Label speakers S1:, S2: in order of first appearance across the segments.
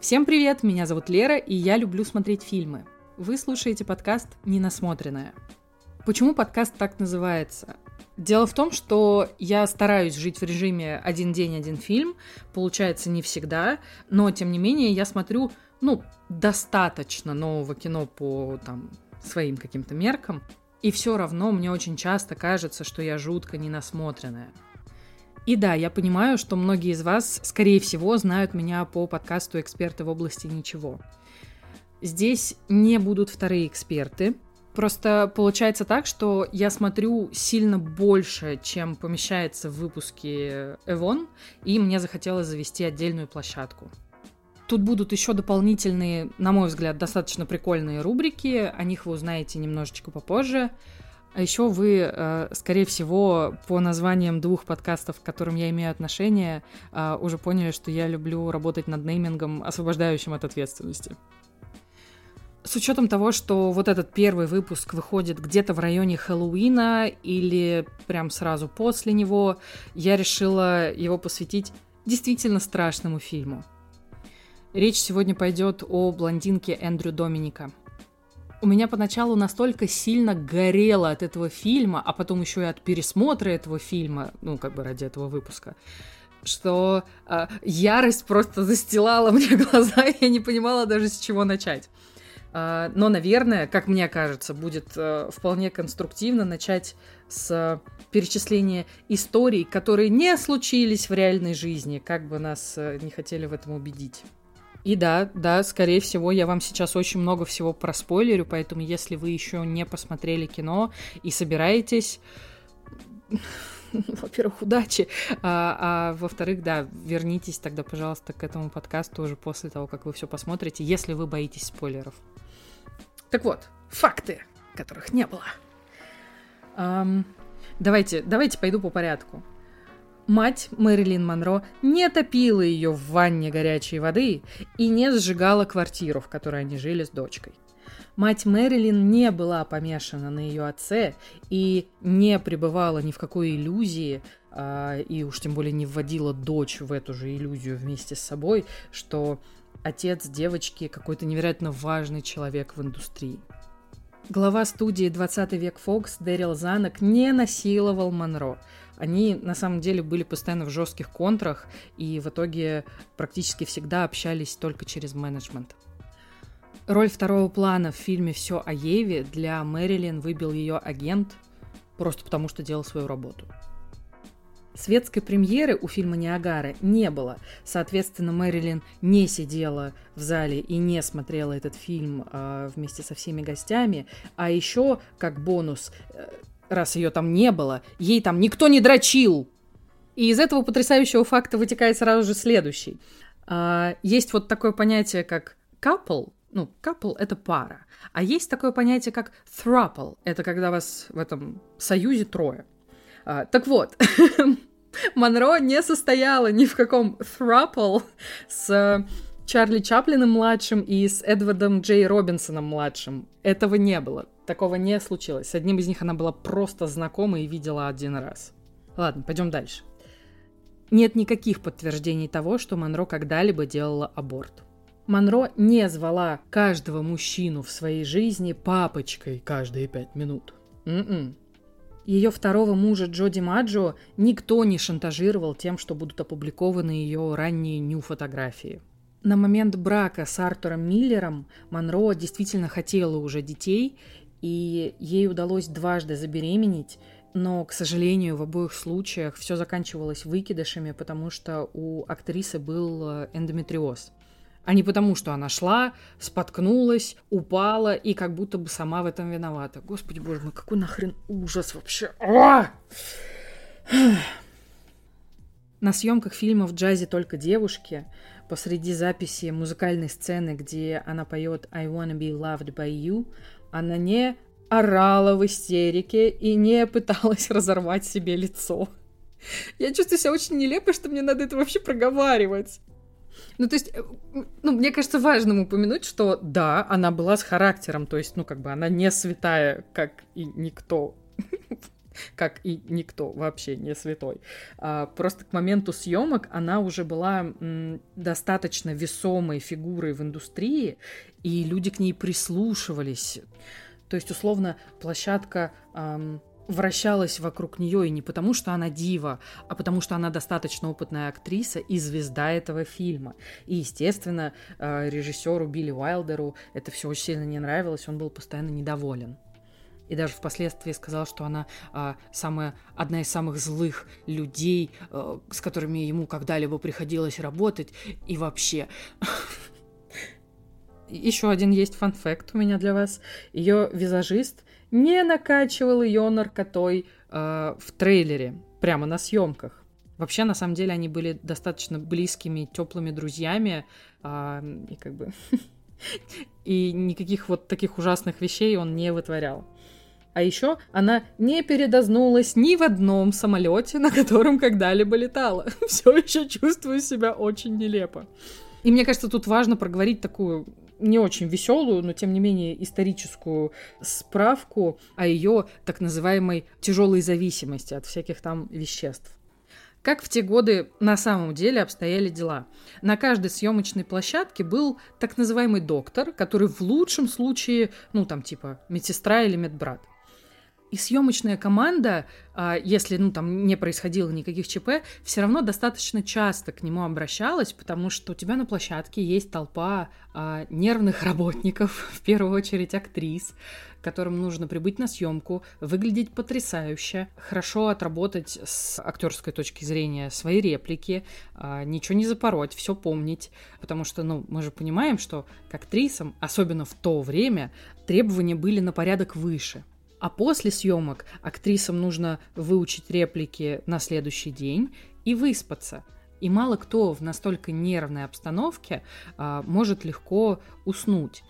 S1: Всем привет, меня зовут Лера, и я люблю смотреть фильмы. Вы слушаете подкаст «Ненасмотренное». Почему подкаст так называется? Дело в том, что я стараюсь жить в режиме один день, один фильм. Получается не всегда, но тем не менее я смотрю, ну, достаточно нового кино по там своим каким-то меркам. И все равно мне очень часто кажется, что я жутко ненасмотренная. И да, я понимаю, что многие из вас, скорее всего, знают меня по подкасту «Эксперты в области ничего». Здесь не будут вторые эксперты. Просто получается так, что я смотрю сильно больше, чем помещается в выпуске Эвон, и мне захотелось завести отдельную площадку. Тут будут еще дополнительные, на мой взгляд, достаточно прикольные рубрики. О них вы узнаете немножечко попозже. А еще вы, э, скорее всего, по названиям двух подкастов, к которым я имею отношение, э, уже поняли, что я люблю работать над неймингом, освобождающим от ответственности. С учетом того, что вот этот первый выпуск выходит где-то в районе Хэллоуина или прям сразу после него, я решила его посвятить действительно страшному фильму. Речь сегодня пойдет о блондинке Эндрю Доминика – у меня поначалу настолько сильно горело от этого фильма, а потом еще и от пересмотра этого фильма, ну, как бы ради этого выпуска, что э, ярость просто застилала мне глаза, и я не понимала даже с чего начать. Э, но, наверное, как мне кажется, будет э, вполне конструктивно начать с перечисления историй, которые не случились в реальной жизни, как бы нас э, не хотели в этом убедить. И да, да, скорее всего, я вам сейчас очень много всего проспойлерю, поэтому если вы еще не посмотрели кино и собираетесь во-первых, удачи, а, а во-вторых, да, вернитесь тогда, пожалуйста, к этому подкасту уже после того, как вы все посмотрите, если вы боитесь спойлеров. Так вот, факты, которых не было. Um, давайте, давайте пойду по порядку. Мать Мэрилин Монро не топила ее в ванне горячей воды и не сжигала квартиру, в которой они жили с дочкой. Мать Мэрилин не была помешана на ее отце и не пребывала ни в какой иллюзии, а, и уж тем более не вводила дочь в эту же иллюзию вместе с собой, что отец девочки какой-то невероятно важный человек в индустрии. Глава студии «20 век Фокс» Дэрил Занок не насиловал Монро – они на самом деле были постоянно в жестких контрах и в итоге практически всегда общались только через менеджмент. Роль второго плана в фильме «Все о Еве» для Мэрилин выбил ее агент просто потому, что делал свою работу. Светской премьеры у фильма «Ниагара» не было. Соответственно, Мэрилин не сидела в зале и не смотрела этот фильм э, вместе со всеми гостями. А еще, как бонус, э, раз ее там не было, ей там никто не дрочил. И из этого потрясающего факта вытекает сразу же следующий. А, есть вот такое понятие, как couple, ну, couple — это пара. А есть такое понятие, как throuple. Это когда вас в этом союзе трое. А, так вот, Монро не состояла ни в каком throuple с Чарли Чаплиным-младшим и с Эдвардом Джей Робинсоном-младшим. Этого не было. Такого не случилось. С одним из них она была просто знакома и видела один раз. Ладно, пойдем дальше. Нет никаких подтверждений того, что Монро когда-либо делала аборт. Монро не звала каждого мужчину в своей жизни папочкой каждые пять минут. М-м. Ее второго мужа Джоди Маджо никто не шантажировал тем, что будут опубликованы ее ранние ню-фотографии. На момент брака с Артуром Миллером Монро действительно хотела уже детей и ей удалось дважды забеременеть, но, к сожалению, в обоих случаях все заканчивалось выкидышами, потому что у актрисы был э, эндометриоз. А не потому, что она шла, споткнулась, упала и как будто бы сама в этом виновата. Господи боже мой, какой нахрен ужас вообще. А! На съемках фильма «В джазе только девушки» посреди записи музыкальной сцены, где она поет «I wanna be loved by you», она не орала в истерике и не пыталась разорвать себе лицо. Я чувствую себя очень нелепо, что мне надо это вообще проговаривать. Ну, то есть, э, ну, мне кажется важным упомянуть, что да, она была с характером, то есть, ну, как бы она не святая, как и никто как и никто вообще не святой. А, просто к моменту съемок она уже была достаточно весомой фигурой в индустрии, и люди к ней прислушивались. То есть, условно, площадка вращалась вокруг нее и не потому, что она дива, а потому, что она достаточно опытная актриса и звезда этого фильма. И, естественно, э, режиссеру Билли Уайлдеру это все очень сильно не нравилось, он был постоянно недоволен. И даже впоследствии сказал, что она а, самая, одна из самых злых людей, а, с которыми ему когда-либо приходилось работать. И вообще, еще один есть фан-факт у меня для вас. Ее визажист не накачивал ее наркотой э, в трейлере, прямо на съемках. Вообще, на самом деле, они были достаточно близкими, теплыми друзьями, э, и как бы и никаких вот таких ужасных вещей он не вытворял. А еще она не передознулась ни в одном самолете, на котором когда-либо летала. Все еще чувствую себя очень нелепо. И мне кажется, тут важно проговорить такую не очень веселую, но тем не менее историческую справку о ее так называемой тяжелой зависимости от всяких там веществ. Как в те годы на самом деле обстояли дела? На каждой съемочной площадке был так называемый доктор, который в лучшем случае, ну там типа медсестра или медбрат. И съемочная команда, а, если ну, там не происходило никаких ЧП, все равно достаточно часто к нему обращалась, потому что у тебя на площадке есть толпа а, нервных работников, в первую очередь актрис, которым нужно прибыть на съемку, выглядеть потрясающе, хорошо отработать с актерской точки зрения свои реплики, а, ничего не запороть, все помнить, потому что, ну, мы же понимаем, что к актрисам, особенно в то время, требования были на порядок выше. А после съемок актрисам нужно выучить реплики на следующий день и выспаться. И мало кто в настолько нервной обстановке а, может легко уснуть.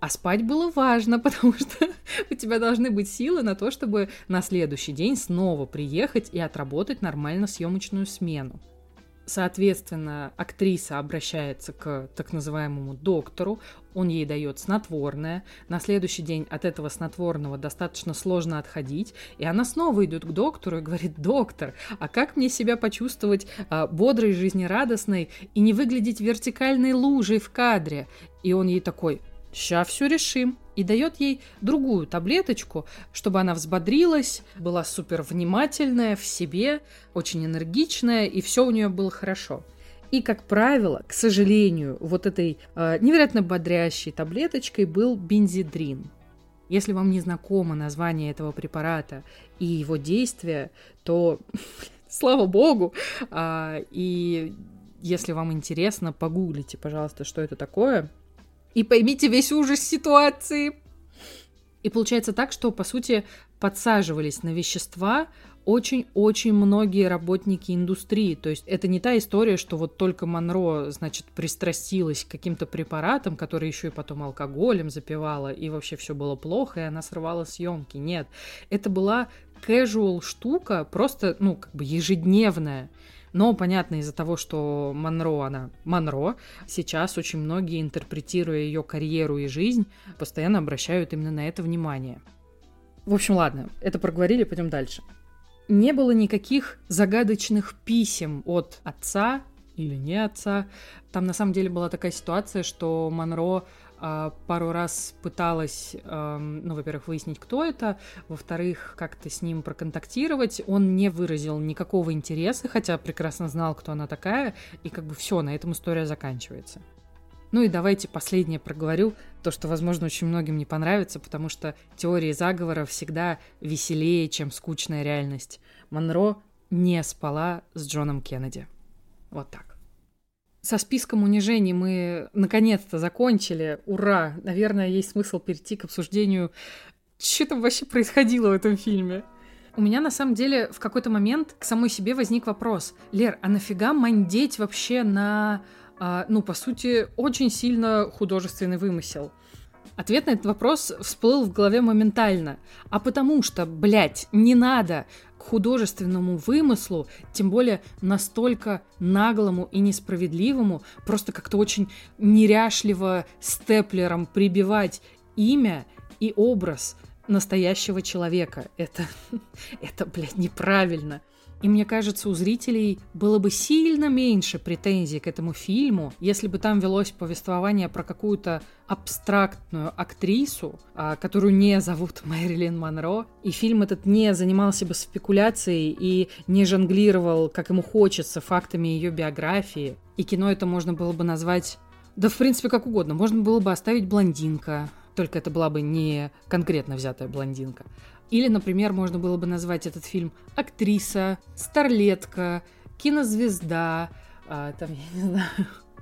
S1: А спать было важно, потому что у тебя должны быть силы на то, чтобы на следующий день снова приехать и отработать нормально съемочную смену. Соответственно, актриса обращается к так называемому доктору, он ей дает снотворное, на следующий день от этого снотворного достаточно сложно отходить, и она снова идет к доктору и говорит, доктор, а как мне себя почувствовать а, бодрой, жизнерадостной и не выглядеть вертикальной лужей в кадре? И он ей такой, сейчас все решим. И дает ей другую таблеточку, чтобы она взбодрилась, была супер внимательная в себе, очень энергичная, и все у нее было хорошо. И, как правило, к сожалению, вот этой э, невероятно бодрящей таблеточкой был бензидрин. Если вам не знакомо название этого препарата и его действия, то слава богу, а, и если вам интересно, погуглите, пожалуйста, что это такое и поймите весь ужас ситуации. И получается так, что, по сути, подсаживались на вещества очень-очень многие работники индустрии. То есть это не та история, что вот только Монро, значит, пристрастилась к каким-то препаратам, которые еще и потом алкоголем запивала, и вообще все было плохо, и она срывала съемки. Нет, это была casual штука, просто, ну, как бы ежедневная. Но, понятно, из-за того, что Монро, она Монро, сейчас очень многие, интерпретируя ее карьеру и жизнь, постоянно обращают именно на это внимание. В общем, ладно, это проговорили, пойдем дальше. Не было никаких загадочных писем от отца или не отца. Там на самом деле была такая ситуация, что Монро пару раз пыталась, ну, во-первых, выяснить, кто это, во-вторых, как-то с ним проконтактировать. Он не выразил никакого интереса, хотя прекрасно знал, кто она такая, и как бы все, на этом история заканчивается. Ну и давайте последнее проговорю, то, что, возможно, очень многим не понравится, потому что теории заговора всегда веселее, чем скучная реальность. Монро не спала с Джоном Кеннеди. Вот так со списком унижений мы наконец-то закончили. Ура! Наверное, есть смысл перейти к обсуждению, что там вообще происходило в этом фильме. У меня на самом деле в какой-то момент к самой себе возник вопрос. Лер, а нафига мандеть вообще на, а, ну, по сути, очень сильно художественный вымысел? Ответ на этот вопрос всплыл в голове моментально. А потому что, блядь, не надо к художественному вымыслу, тем более настолько наглому и несправедливому, просто как-то очень неряшливо степлером прибивать имя и образ настоящего человека. Это, это, блядь, неправильно. И мне кажется, у зрителей было бы сильно меньше претензий к этому фильму, если бы там велось повествование про какую-то абстрактную актрису, а, которую не зовут Мэрилин Монро, и фильм этот не занимался бы спекуляцией и не жонглировал, как ему хочется, фактами ее биографии. И кино это можно было бы назвать да, в принципе, как угодно. Можно было бы оставить блондинка, только это была бы не конкретно взятая блондинка. Или, например, можно было бы назвать этот фильм актриса, старлетка, кинозвезда, а, там, я не знаю,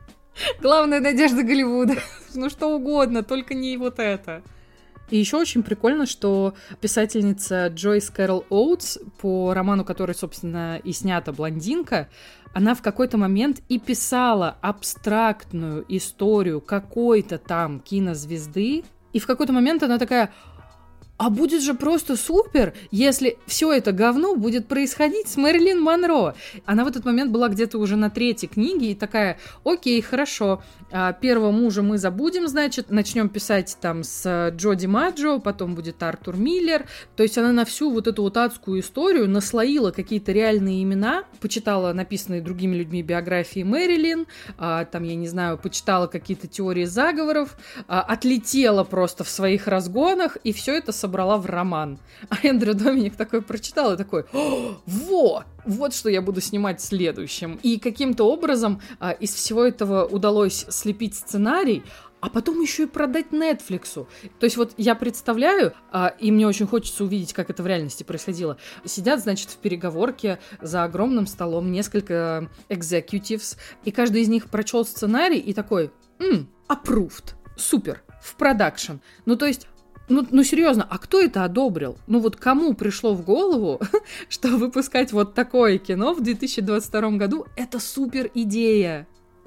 S1: главная надежда Голливуда. ну что угодно, только не вот это. И еще очень прикольно, что писательница Джойс Кэрол Оутс, по роману, который, собственно, и снята «Блондинка», она в какой-то момент и писала абстрактную историю какой-то там кинозвезды, и в какой-то момент она такая, а будет же просто супер, если все это говно будет происходить с Мэрилин Монро. Она в этот момент была где-то уже на третьей книге и такая, окей, хорошо, а, первого мужа мы забудем, значит, начнем писать там с Джоди Маджо, потом будет Артур Миллер. То есть она на всю вот эту вот адскую историю наслоила какие-то реальные имена, почитала написанные другими людьми биографии Мэрилин, а, там, я не знаю, почитала какие-то теории заговоров, а, отлетела просто в своих разгонах, и все это собрала собрала в роман. А Эндрю Доминик такой прочитал и такой, вот, вот что я буду снимать следующим. И каким-то образом а, из всего этого удалось слепить сценарий, а потом еще и продать Netflix. То есть вот я представляю, а, и мне очень хочется увидеть, как это в реальности происходило. Сидят, значит, в переговорке за огромным столом несколько executives, и каждый из них прочел сценарий и такой, м approved, супер, в продакшн. Ну, то есть ну, ну серьезно, а кто это одобрил? Ну вот кому пришло в голову, что выпускать вот такое кино в 2022 году? Это супер идея.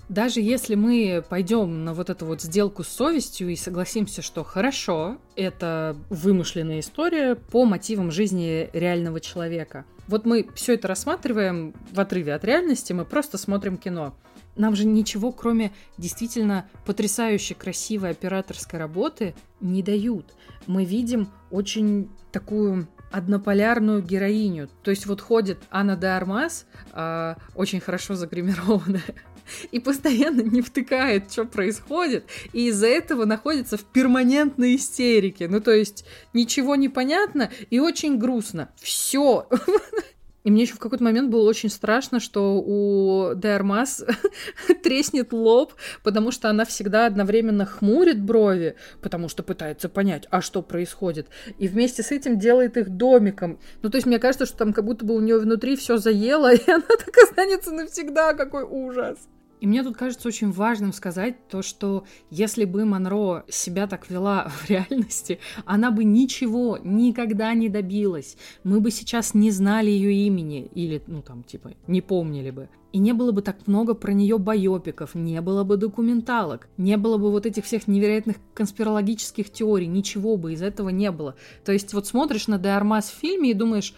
S1: Даже если мы пойдем на вот эту вот сделку с совестью и согласимся, что хорошо, это вымышленная история по мотивам жизни реального человека. Вот мы все это рассматриваем в отрыве от реальности, мы просто смотрим кино нам же ничего, кроме действительно потрясающе красивой операторской работы, не дают. Мы видим очень такую однополярную героиню. То есть вот ходит Анна де Армас, э, очень хорошо загримированная, и постоянно не втыкает, что происходит, и из-за этого находится в перманентной истерике. Ну, то есть ничего не понятно и очень грустно. Все. И мне еще в какой-то момент было очень страшно, что у Дермас треснет лоб, потому что она всегда одновременно хмурит брови, потому что пытается понять, а что происходит. И вместе с этим делает их домиком. Ну, то есть мне кажется, что там как будто бы у нее внутри все заело, и она так останется навсегда. Какой ужас. И мне тут кажется очень важным сказать то, что если бы Монро себя так вела в реальности, она бы ничего никогда не добилась. Мы бы сейчас не знали ее имени или, ну там, типа, не помнили бы. И не было бы так много про нее байопиков, не было бы документалок, не было бы вот этих всех невероятных конспирологических теорий, ничего бы из этого не было. То есть вот смотришь на Деармас в фильме и думаешь,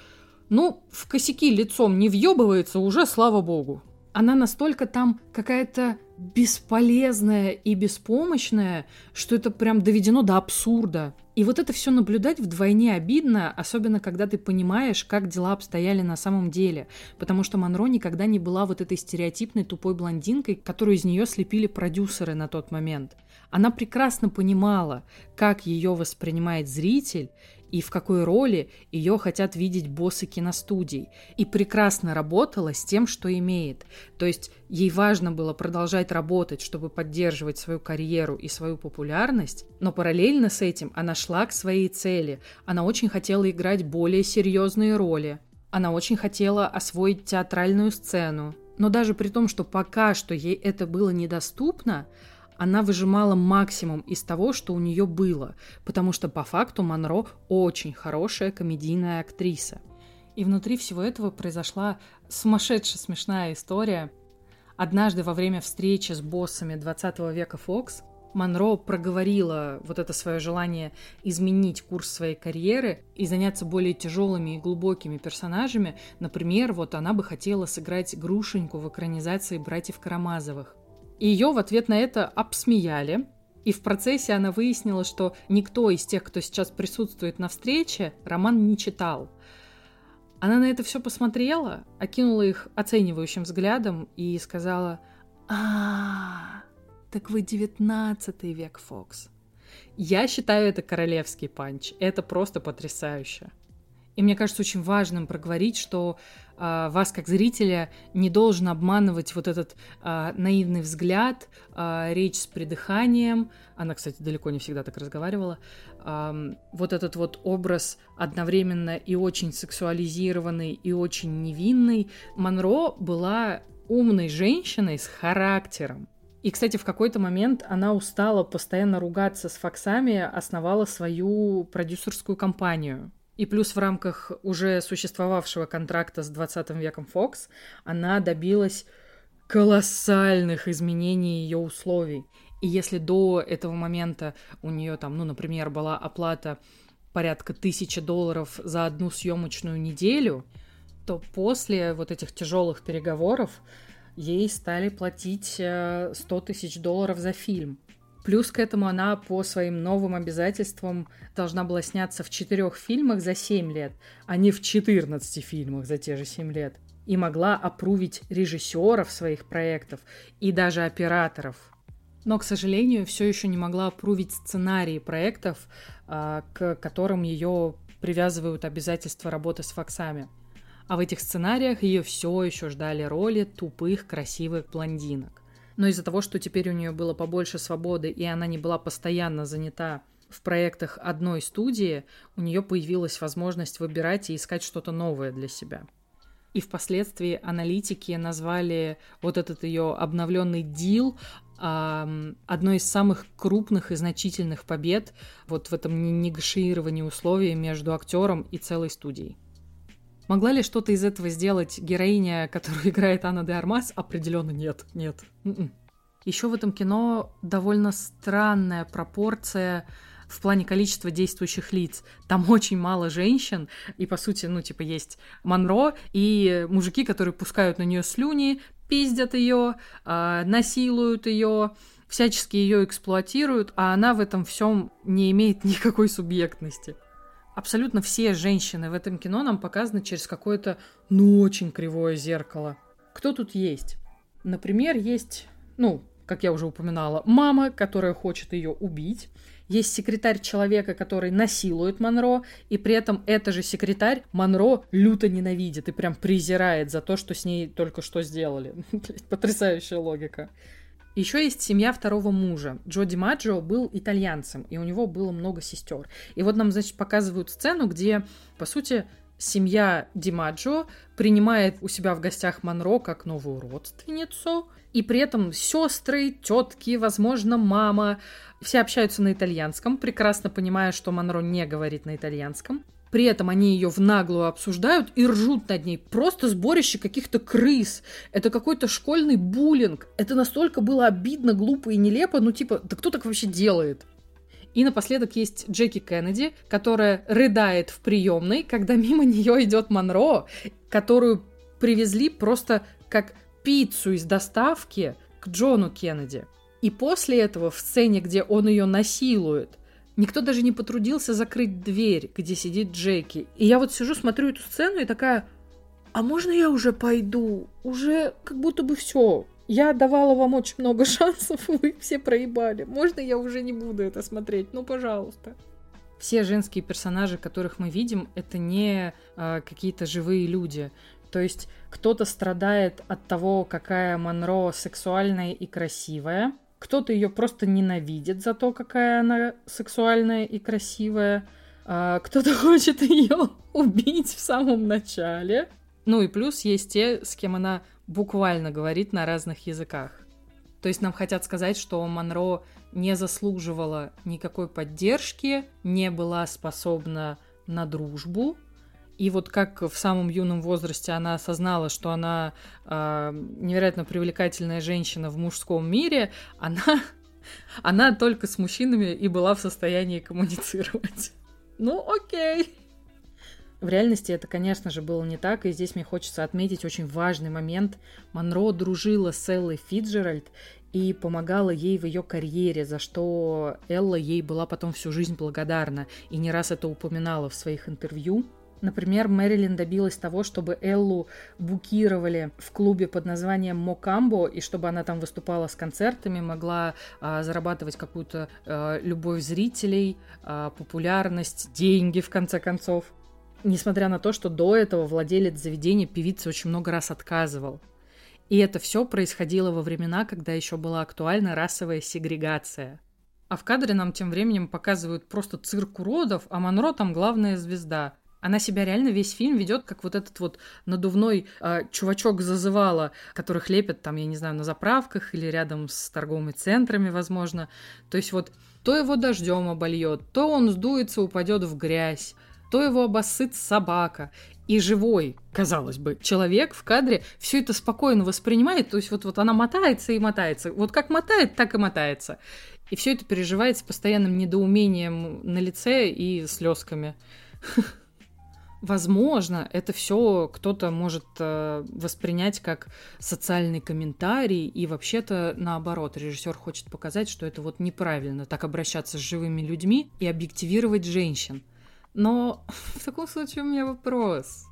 S1: ну, в косяки лицом не въебывается уже, слава богу она настолько там какая-то бесполезная и беспомощная, что это прям доведено до абсурда. И вот это все наблюдать вдвойне обидно, особенно когда ты понимаешь, как дела обстояли на самом деле. Потому что Монро никогда не была вот этой стереотипной тупой блондинкой, которую из нее слепили продюсеры на тот момент. Она прекрасно понимала, как ее воспринимает зритель, и в какой роли ее хотят видеть боссы киностудий. И прекрасно работала с тем, что имеет. То есть ей важно было продолжать работать, чтобы поддерживать свою карьеру и свою популярность, но параллельно с этим она шла к своей цели. Она очень хотела играть более серьезные роли. Она очень хотела освоить театральную сцену. Но даже при том, что пока что ей это было недоступно, она выжимала максимум из того, что у нее было, потому что по факту Монро очень хорошая комедийная актриса. И внутри всего этого произошла сумасшедшая смешная история. Однажды во время встречи с боссами 20 века Фокс Монро проговорила вот это свое желание изменить курс своей карьеры и заняться более тяжелыми и глубокими персонажами. Например, вот она бы хотела сыграть Грушеньку в экранизации «Братьев Карамазовых». И ее в ответ на это обсмеяли. И в процессе она выяснила, что никто из тех, кто сейчас присутствует на встрече, роман не читал. Она на это все посмотрела, окинула их оценивающим взглядом и сказала, а, так вы девятнадцатый век, Фокс. Я считаю это королевский панч. Это просто потрясающе. И мне кажется очень важным проговорить, что э, вас как зрителя не должен обманывать вот этот э, наивный взгляд, э, речь с придыханием. Она, кстати, далеко не всегда так разговаривала. Э, вот этот вот образ одновременно и очень сексуализированный, и очень невинный. Монро была умной женщиной с характером. И, кстати, в какой-то момент она устала постоянно ругаться с Фоксами, основала свою продюсерскую компанию. И плюс в рамках уже существовавшего контракта с 20 веком Fox она добилась колоссальных изменений ее условий. И если до этого момента у нее там, ну, например, была оплата порядка тысячи долларов за одну съемочную неделю, то после вот этих тяжелых переговоров ей стали платить 100 э, тысяч долларов за фильм. Плюс к этому она по своим новым обязательствам должна была сняться в четырех фильмах за 7 лет, а не в 14 фильмах за те же 7 лет. И могла опрувить режиссеров своих проектов и даже операторов. Но, к сожалению, все еще не могла опрувить сценарии проектов, а, к которым ее привязывают обязательства работы с факсами. А в этих сценариях ее все еще ждали роли тупых, красивых блондинок но из-за того, что теперь у нее было побольше свободы, и она не была постоянно занята в проектах одной студии, у нее появилась возможность выбирать и искать что-то новое для себя. И впоследствии аналитики назвали вот этот ее обновленный дил одной из самых крупных и значительных побед вот в этом негашировании условий между актером и целой студией. Могла ли что-то из этого сделать героиня, которую играет Анна де Армас? Определенно нет, нет. М-м. Еще в этом кино довольно странная пропорция в плане количества действующих лиц. Там очень мало женщин, и по сути, ну, типа, есть Монро и мужики, которые пускают на нее слюни, пиздят ее, э, насилуют ее, всячески ее эксплуатируют, а она в этом всем не имеет никакой субъектности абсолютно все женщины в этом кино нам показаны через какое-то, ну, очень кривое зеркало. Кто тут есть? Например, есть, ну, как я уже упоминала, мама, которая хочет ее убить. Есть секретарь человека, который насилует Монро, и при этом это же секретарь Монро люто ненавидит и прям презирает за то, что с ней только что сделали. Потрясающая логика. Еще есть семья второго мужа. Джо Ди Маджо был итальянцем, и у него было много сестер. И вот нам, значит, показывают сцену, где, по сути, семья Димаджо принимает у себя в гостях Монро как новую родственницу, и при этом сестры, тетки, возможно, мама, все общаются на итальянском, прекрасно понимая, что Монро не говорит на итальянском. При этом они ее в наглую обсуждают и ржут над ней. Просто сборище каких-то крыс. Это какой-то школьный буллинг. Это настолько было обидно, глупо и нелепо. Ну, типа, да кто так вообще делает? И напоследок есть Джеки Кеннеди, которая рыдает в приемной, когда мимо нее идет Монро, которую привезли просто как пиццу из доставки к Джону Кеннеди. И после этого в сцене, где он ее насилует – Никто даже не потрудился закрыть дверь, где сидит Джеки. И я вот сижу, смотрю эту сцену и такая, а можно я уже пойду? Уже как будто бы все. Я давала вам очень много шансов, вы все проебали. Можно я уже не буду это смотреть? Ну, пожалуйста. Все женские персонажи, которых мы видим, это не э, какие-то живые люди. То есть кто-то страдает от того, какая Монро сексуальная и красивая, кто-то ее просто ненавидит за то, какая она сексуальная и красивая. А кто-то хочет ее убить в самом начале. Ну и плюс есть те, с кем она буквально говорит на разных языках. То есть нам хотят сказать, что Монро не заслуживала никакой поддержки, не была способна на дружбу, и вот как в самом юном возрасте она осознала, что она э, невероятно привлекательная женщина в мужском мире, она, она только с мужчинами и была в состоянии коммуницировать. Ну, окей. В реальности это, конечно же, было не так, и здесь мне хочется отметить очень важный момент. Монро дружила с Эллой Фиджеральд и помогала ей в ее карьере, за что Элла ей была потом всю жизнь благодарна и не раз это упоминала в своих интервью. Например, Мэрилин добилась того, чтобы Эллу букировали в клубе под названием Мокамбо, и чтобы она там выступала с концертами, могла а, зарабатывать какую-то а, любовь зрителей, а, популярность, деньги, в конце концов. Несмотря на то, что до этого владелец заведения певицы очень много раз отказывал. И это все происходило во времена, когда еще была актуальна расовая сегрегация. А в кадре нам тем временем показывают просто цирк уродов, а Монро там главная звезда. Она себя реально весь фильм ведет как вот этот вот надувной э, чувачок зазывала, которых лепят там, я не знаю, на заправках или рядом с торговыми центрами, возможно. То есть вот то его дождем обольет, то он сдуется, упадет в грязь, то его обоссыт собака и живой, казалось бы, человек в кадре все это спокойно воспринимает, то есть вот, вот она мотается и мотается, вот как мотает, так и мотается. И все это переживает с постоянным недоумением на лице и слезками. Возможно, это все кто-то может э, воспринять как социальный комментарий, и вообще-то наоборот, режиссер хочет показать, что это вот неправильно так обращаться с живыми людьми и объективировать женщин. Но в таком случае у меня вопрос.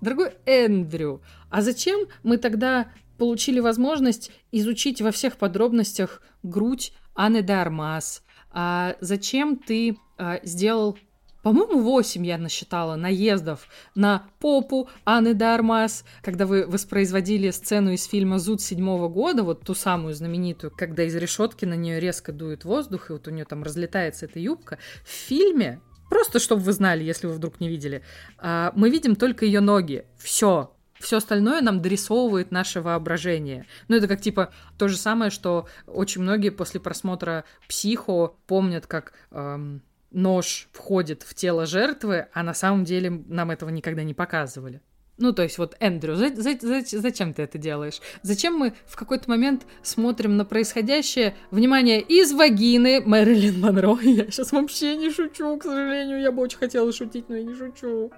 S1: Дорогой Эндрю, а зачем мы тогда получили возможность изучить во всех подробностях грудь Анны Дармас? А зачем ты а, сделал по-моему, 8 я насчитала наездов на попу Анны Дармас, когда вы воспроизводили сцену из фильма «Зуд» седьмого года, вот ту самую знаменитую, когда из решетки на нее резко дует воздух, и вот у нее там разлетается эта юбка. В фильме Просто, чтобы вы знали, если вы вдруг не видели. А, мы видим только ее ноги. Все. Все остальное нам дорисовывает наше воображение. Ну, это как типа то же самое, что очень многие после просмотра психо помнят, как эм, нож входит в тело жертвы, а на самом деле нам этого никогда не показывали. Ну, то есть вот, Эндрю, за, за, за, зачем ты это делаешь? Зачем мы в какой-то момент смотрим на происходящее, внимание, из вагины Мэрилин Монро? Я сейчас вообще не шучу, к сожалению, я бы очень хотела шутить, но я не шучу.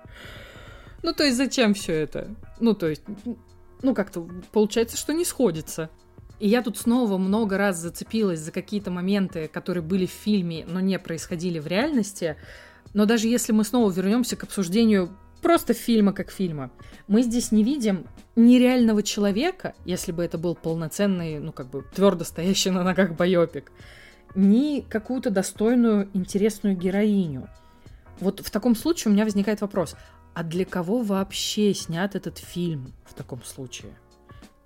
S1: Ну, то есть зачем все это? Ну, то есть, ну, как-то получается, что не сходится. И я тут снова много раз зацепилась за какие-то моменты, которые были в фильме, но не происходили в реальности. Но даже если мы снова вернемся к обсуждению просто фильма как фильма. Мы здесь не видим нереального человека, если бы это был полноценный, ну, как бы твердо стоящий на ногах байопик, ни какую-то достойную, интересную героиню. Вот в таком случае у меня возникает вопрос, а для кого вообще снят этот фильм в таком случае?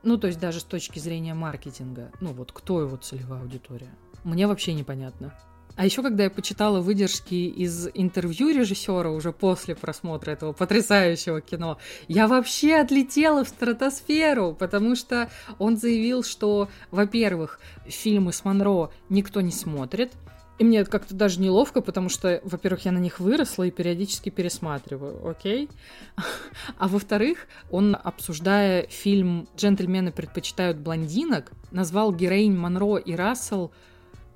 S1: Ну, то есть даже с точки зрения маркетинга. Ну, вот кто его целевая аудитория? Мне вообще непонятно. А еще, когда я почитала выдержки из интервью режиссера уже после просмотра этого потрясающего кино, я вообще отлетела в стратосферу, потому что он заявил, что, во-первых, фильмы с Монро никто не смотрит, и мне как-то даже неловко, потому что, во-первых, я на них выросла и периодически пересматриваю, окей? А во-вторых, он, обсуждая фильм «Джентльмены предпочитают блондинок», назвал героинь Монро и Рассел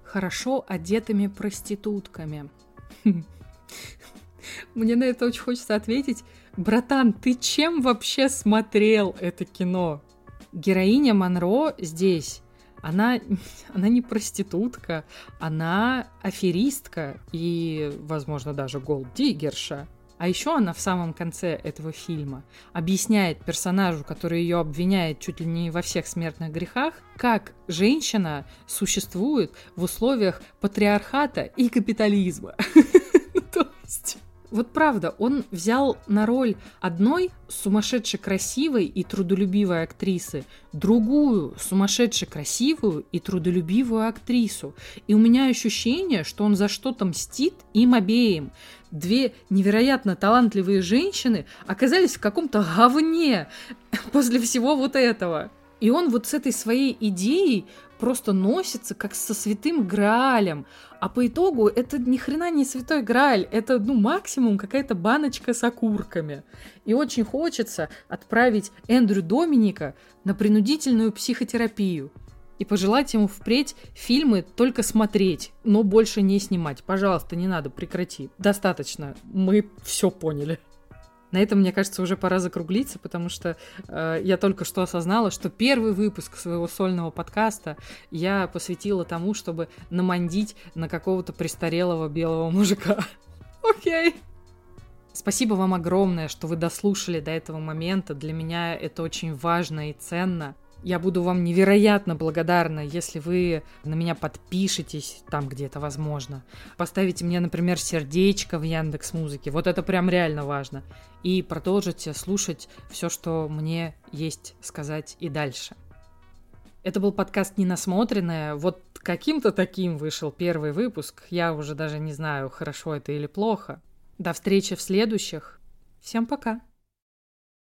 S1: хорошо одетыми проститутками. Мне на это очень хочется ответить. Братан, ты чем вообще смотрел это кино? Героиня Монро здесь, она, она не проститутка, она аферистка и, возможно, даже голддиггерша. А еще она в самом конце этого фильма объясняет персонажу, который ее обвиняет чуть ли не во всех смертных грехах, как женщина существует в условиях патриархата и капитализма. Вот правда, он взял на роль одной сумасшедше красивой и трудолюбивой актрисы, другую сумасшедше красивую и трудолюбивую актрису. И у меня ощущение, что он за что-то мстит им обеим две невероятно талантливые женщины оказались в каком-то говне после всего вот этого. И он вот с этой своей идеей просто носится как со святым Граалем. А по итогу это ни хрена не святой Грааль, это ну максимум какая-то баночка с окурками. И очень хочется отправить Эндрю Доминика на принудительную психотерапию и пожелать ему впредь фильмы только смотреть, но больше не снимать. Пожалуйста, не надо, прекрати. Достаточно. Мы все поняли. На этом, мне кажется, уже пора закруглиться, потому что э, я только что осознала, что первый выпуск своего сольного подкаста я посвятила тому, чтобы намандить на какого-то престарелого белого мужика. Окей. Спасибо вам огромное, что вы дослушали до этого момента. Для меня это очень важно и ценно. Я буду вам невероятно благодарна, если вы на меня подпишетесь там, где это возможно. Поставите мне, например, сердечко в Яндекс Музыке. Вот это прям реально важно. И продолжите слушать все, что мне есть сказать и дальше. Это был подкаст «Ненасмотренное». Вот каким-то таким вышел первый выпуск. Я уже даже не знаю, хорошо это или плохо. До встречи в следующих. Всем пока.